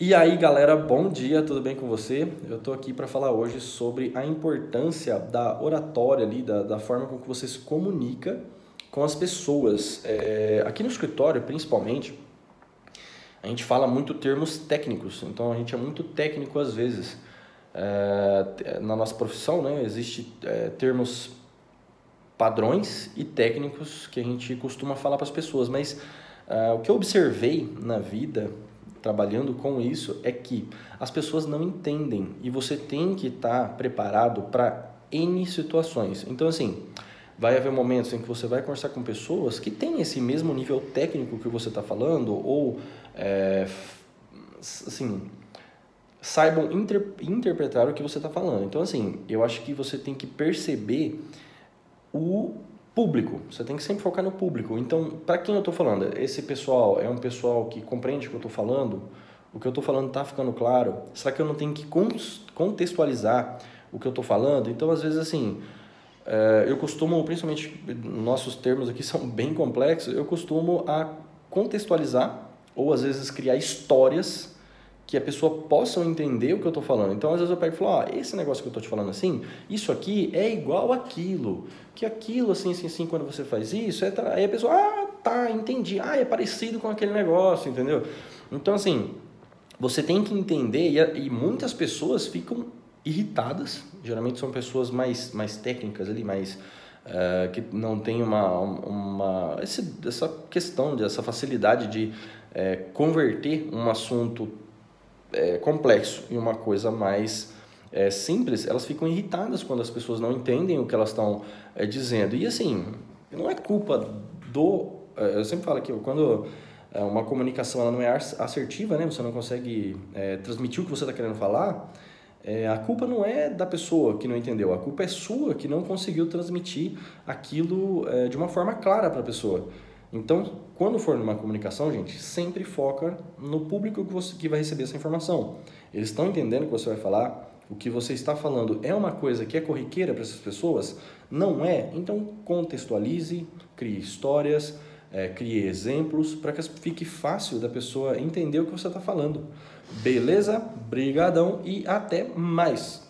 E aí, galera, bom dia, tudo bem com você? Eu tô aqui para falar hoje sobre a importância da oratória ali, da, da forma com que você se comunica com as pessoas. É, aqui no escritório, principalmente, a gente fala muito termos técnicos, então a gente é muito técnico às vezes. É, na nossa profissão, né, existe é, termos padrões e técnicos que a gente costuma falar para as pessoas, mas é, o que eu observei na vida trabalhando com isso é que as pessoas não entendem e você tem que estar tá preparado para N situações. Então, assim, vai haver momentos em que você vai conversar com pessoas que têm esse mesmo nível técnico que você está falando ou, é, assim, saibam inter, interpretar o que você está falando. Então, assim, eu acho que você tem que perceber o público. Você tem que sempre focar no público. Então, para quem eu estou falando? Esse pessoal é um pessoal que compreende o que eu estou falando? O que eu estou falando está ficando claro? Será que eu não tenho que contextualizar o que eu estou falando? Então, às vezes, assim, eh, eu costumo, principalmente nossos termos aqui são bem complexos, eu costumo a contextualizar ou às vezes criar histórias que a pessoa possa entender o que eu estou falando. Então, às vezes eu pego e falo, ah, esse negócio que eu estou te falando assim, isso aqui é igual aquilo, que aquilo assim, assim, assim, quando você faz isso, é aí a pessoa, ah, tá, entendi, ah, é parecido com aquele negócio, entendeu? Então, assim, você tem que entender, e, muitas pessoas ficam irritadas, geralmente são pessoas mais, mais técnicas ali, mais... Uh, que não tem uma, uma esse, essa questão, essa facilidade de é, converter um assunto é, complexo e uma coisa mais é, simples, elas ficam irritadas quando as pessoas não entendem o que elas estão é, dizendo. E assim, não é culpa do. É, eu sempre falo que quando é, uma comunicação ela não é assertiva, né? você não consegue é, transmitir o que você está querendo falar, a culpa não é da pessoa que não entendeu, a culpa é sua que não conseguiu transmitir aquilo de uma forma clara para a pessoa. Então, quando for numa comunicação, gente, sempre foca no público que, você, que vai receber essa informação. Eles estão entendendo o que você vai falar, o que você está falando é uma coisa que é corriqueira para essas pessoas? Não é? Então, contextualize, crie histórias, é, crie exemplos para que fique fácil da pessoa entender o que você está falando. Beleza? Brigadão e até mais!